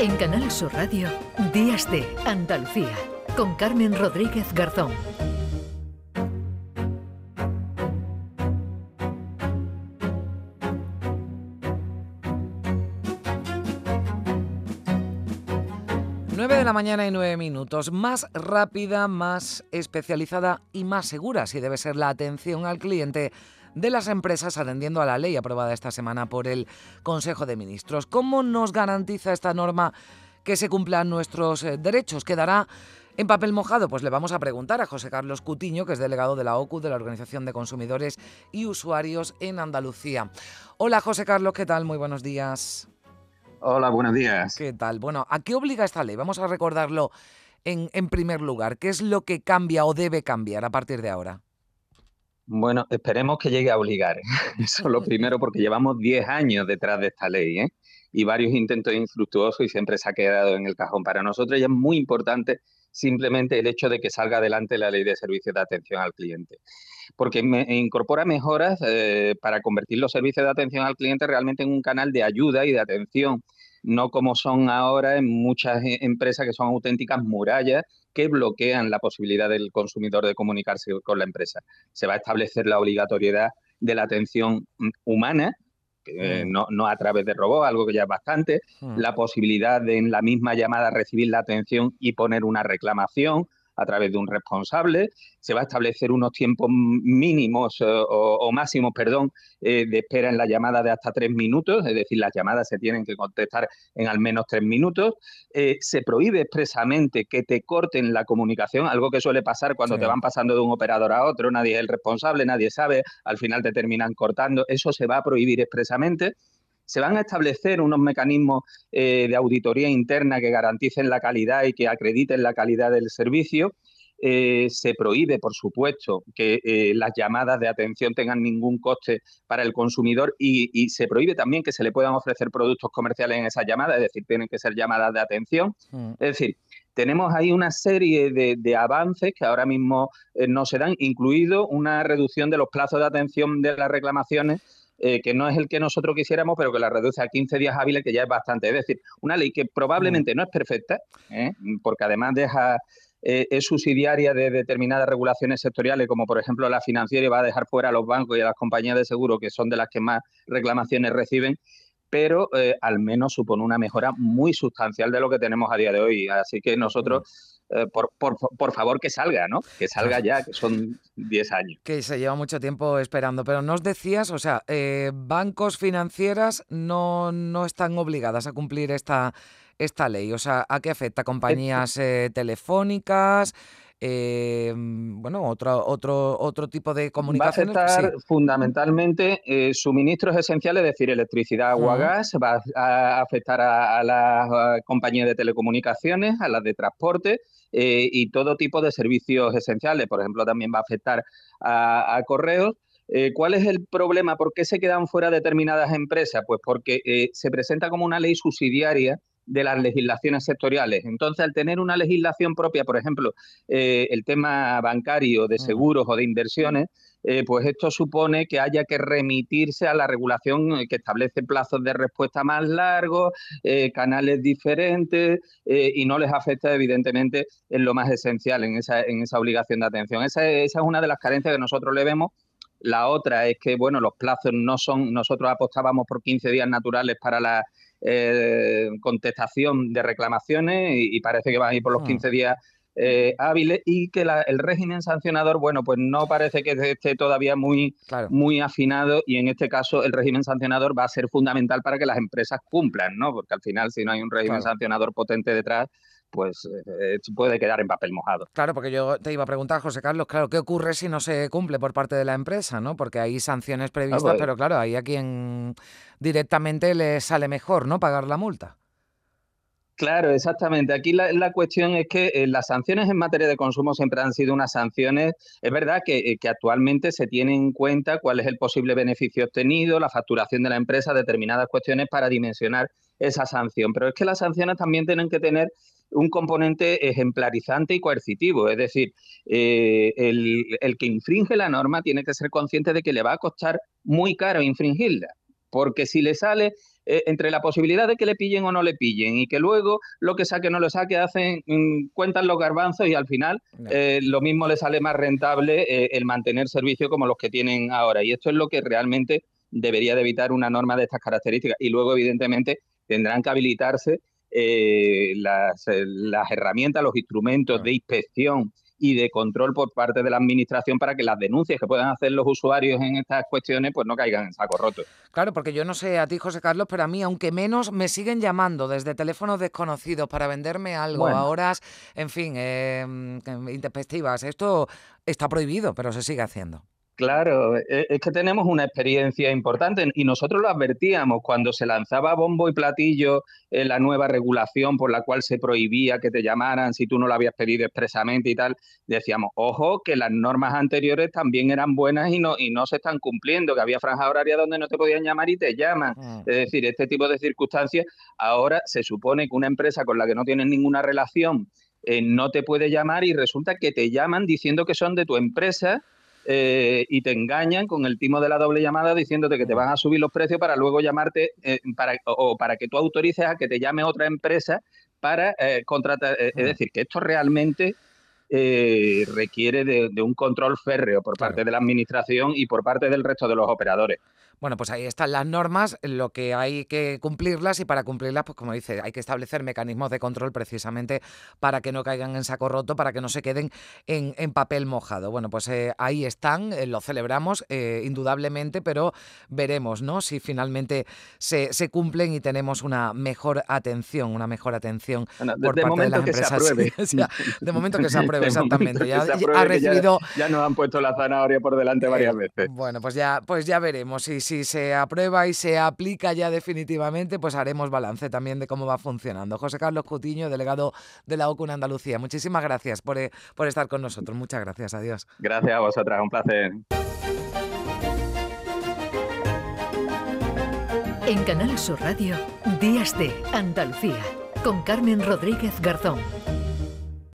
En Canal Sur Radio, Días de Andalucía, con Carmen Rodríguez Garzón. de la mañana y nueve minutos. Más rápida, más especializada y más segura, si debe ser la atención al cliente de las empresas atendiendo a la ley aprobada esta semana por el Consejo de Ministros. ¿Cómo nos garantiza esta norma que se cumplan nuestros eh, derechos? ¿Quedará en papel mojado? Pues le vamos a preguntar a José Carlos Cutiño, que es delegado de la OCU, de la Organización de Consumidores y Usuarios en Andalucía. Hola José Carlos, ¿qué tal? Muy buenos días. Hola, buenos días. ¿Qué tal? Bueno, ¿a qué obliga esta ley? Vamos a recordarlo en, en primer lugar. ¿Qué es lo que cambia o debe cambiar a partir de ahora? Bueno, esperemos que llegue a obligar. Eso es lo primero, porque llevamos 10 años detrás de esta ley ¿eh? y varios intentos infructuosos y siempre se ha quedado en el cajón. Para nosotros ya es muy importante simplemente el hecho de que salga adelante la ley de servicios de atención al cliente porque incorpora mejoras eh, para convertir los servicios de atención al cliente realmente en un canal de ayuda y de atención, no como son ahora en muchas e, empresas que son auténticas murallas que bloquean la posibilidad del consumidor de comunicarse con la empresa. Se va a establecer la obligatoriedad de la atención humana, eh, mm. no, a través de robots, algo que ya es bastante, mm. la posibilidad de en la misma llamada recibir la atención y poner una reclamación, a través de un responsable. Se va a establecer unos tiempos mínimos eh, o, máximos, perdón, eh, de espera en la llamada de hasta tres minutos, es decir, las llamadas se tienen que contestar en al menos tres minutos. Eh, se prohíbe expresamente que te corten la comunicación, algo que suele pasar cuando te van pasando de un operador a otro, nadie es el responsable, nadie sabe, al final te terminan cortando. Eso se va a prohibir expresamente se van a establecer unos mecanismos eh, de auditoría interna que garanticen la calidad y que acrediten la calidad del servicio. Eh, se prohíbe, por supuesto, que eh, las llamadas de atención tengan ningún coste para el consumidor y, se prohíbe también que se le puedan ofrecer productos comerciales en esas llamadas, es decir, tienen que ser llamadas de atención. Mm. Es decir, tenemos ahí una serie de, de avances que ahora mismo no se dan, incluido una reducción de los plazos de atención de las reclamaciones eh, que no es el que nosotros quisiéramos, pero que la reduce a 15 días hábiles, que ya es bastante. Es decir, una ley que probablemente mm. no es perfecta, ¿eh? porque además deja eh, es subsidiaria de determinadas regulaciones sectoriales, como por ejemplo la financiera, y va a dejar fuera a los bancos y a las compañías de seguro, que son de las que más reclamaciones reciben, pero al menos supone una mejora muy sustancial de lo que tenemos a día de hoy. Así que nosotros eh, por, por, favor que salga, ¿no? Que salga ya, que son 10 años. Que se lleva mucho tiempo esperando, pero nos decías, o sea, eh, bancos financieras no, no están obligadas a cumplir esta, esta ley, o sea, ¿a qué afecta? ¿Compañías eh, telefónicas? Bueno, otro, otro, otro tipo de comunicaciones. Va a afectar fundamentalmente suministros esenciales, es decir, electricidad, agua, gas, va a afectar a las compañías de telecomunicaciones, a las de transporte, eh, y todo tipo de servicios esenciales. Por ejemplo, también va a afectar a, correos. Eh, ¿Cuál es el problema? ¿Por qué se quedan fuera determinadas empresas? Pues porque eh, se presenta como una ley subsidiaria de las legislaciones sectoriales. Entonces, al tener una legislación propia, por ejemplo, el tema bancario, de seguros o de inversiones, eh, pues esto supone que haya que remitirse a la regulación eh, que establece plazos de respuesta más largos, eh, canales diferentes y no les afecta evidentemente en lo más esencial, en esa, en esa obligación de atención. Esa, esa es una de las carencias que nosotros le vemos. La otra es que, bueno, los plazos no son, nosotros apostábamos por 15 días naturales para la contestación de reclamaciones y, parece que van a ir por los 15 ah. días eh, hábiles y que el régimen sancionador, bueno, pues no parece que esté todavía muy, muy afinado y en este caso el régimen sancionador va a ser fundamental para que las empresas cumplan, ¿no? Porque al final si no hay un régimen sancionador potente detrás, pues eh, puede quedar en papel mojado. Claro, porque yo te iba a preguntar, José Carlos, claro, ¿qué ocurre si no se cumple por parte de la empresa, no? Porque hay sanciones previstas, pues pero claro, ahí a quien directamente le sale mejor, ¿no? Pagar la multa. Claro, exactamente. Aquí la, cuestión es que eh, las sanciones en materia de consumo siempre han sido unas sanciones, es verdad que, eh, que, actualmente se tiene en cuenta cuál es el posible beneficio obtenido, la facturación de la empresa, determinadas cuestiones para dimensionar esa sanción, pero es que las sanciones también tienen que tener un componente ejemplarizante y coercitivo, es decir, eh, el, el que infringe la norma tiene que ser consciente de que le va a costar muy caro infringirla, porque si le sale eh, entre la posibilidad de que le pillen o no le pillen y que luego lo que saque o no lo saque, hacen, mm, cuentan los garbanzos y al final eh, lo mismo le sale más rentable eh, el mantener servicios como los que tienen ahora. Y esto es lo que realmente debería de evitar una norma de estas características. Y luego, evidentemente, tendrán que habilitarse las, las, herramientas, los instrumentos de inspección y de control por parte de la administración para que las denuncias que puedan hacer los usuarios en estas cuestiones pues no caigan en saco roto. Claro, porque yo no sé a ti, José Carlos, pero a mí, aunque menos, me siguen llamando desde teléfonos desconocidos para venderme algo a horas, en fin, eh, intempestivas. Esto está prohibido, pero se sigue haciendo. Claro, e, es que tenemos una experiencia importante y nosotros lo advertíamos cuando se lanzaba bombo y platillo en la nueva regulación por la cual se prohibía que te llamaran si tú no lo habías pedido expresamente y tal. Decíamos, ojo, que las normas anteriores también eran buenas y no, y no se están cumpliendo, que había franja horaria donde no te podían llamar y te llaman. Mm. Es decir, este tipo de circunstancias, ahora se supone que una empresa con la que no tienes ninguna relación eh, no te puede llamar y resulta que te llaman diciendo que son de tu empresa eh, y te engañan con el timo de la doble llamada diciéndote que te van a subir los precios para luego llamarte eh, para, o, para que tú autorices a que te llame otra empresa para eh, contratar. es decir, que esto realmente requiere de, un control férreo por parte de la administración y por parte del resto de los operadores. Bueno, pues ahí están las normas, lo que hay que cumplirlas y para cumplirlas, pues como dice, hay que establecer mecanismos de control precisamente para que no caigan en saco roto, para que no se queden en, papel mojado. Bueno, pues eh, ahí están, eh, lo celebramos eh, indudablemente, pero veremos, ¿no? Si finalmente se, cumplen y tenemos una mejor atención, una mejor atención por parte de las empresas. de momento que se apruebe, exactamente. Ya, ha recibido... ya, nos han puesto la zanahoria por delante varias veces. Bueno, pues ya, pues ya veremos si si se aprueba y se aplica ya definitivamente, pues haremos balance también de cómo va funcionando. José Carlos Cutiño, delegado de la OCU en Andalucía, muchísimas gracias por, eh, por estar con nosotros. Muchas gracias, adiós. Gracias a vosotras, un placer. En Canal Sur Radio, Días de Andalucía, con Carmen Rodríguez Garzón.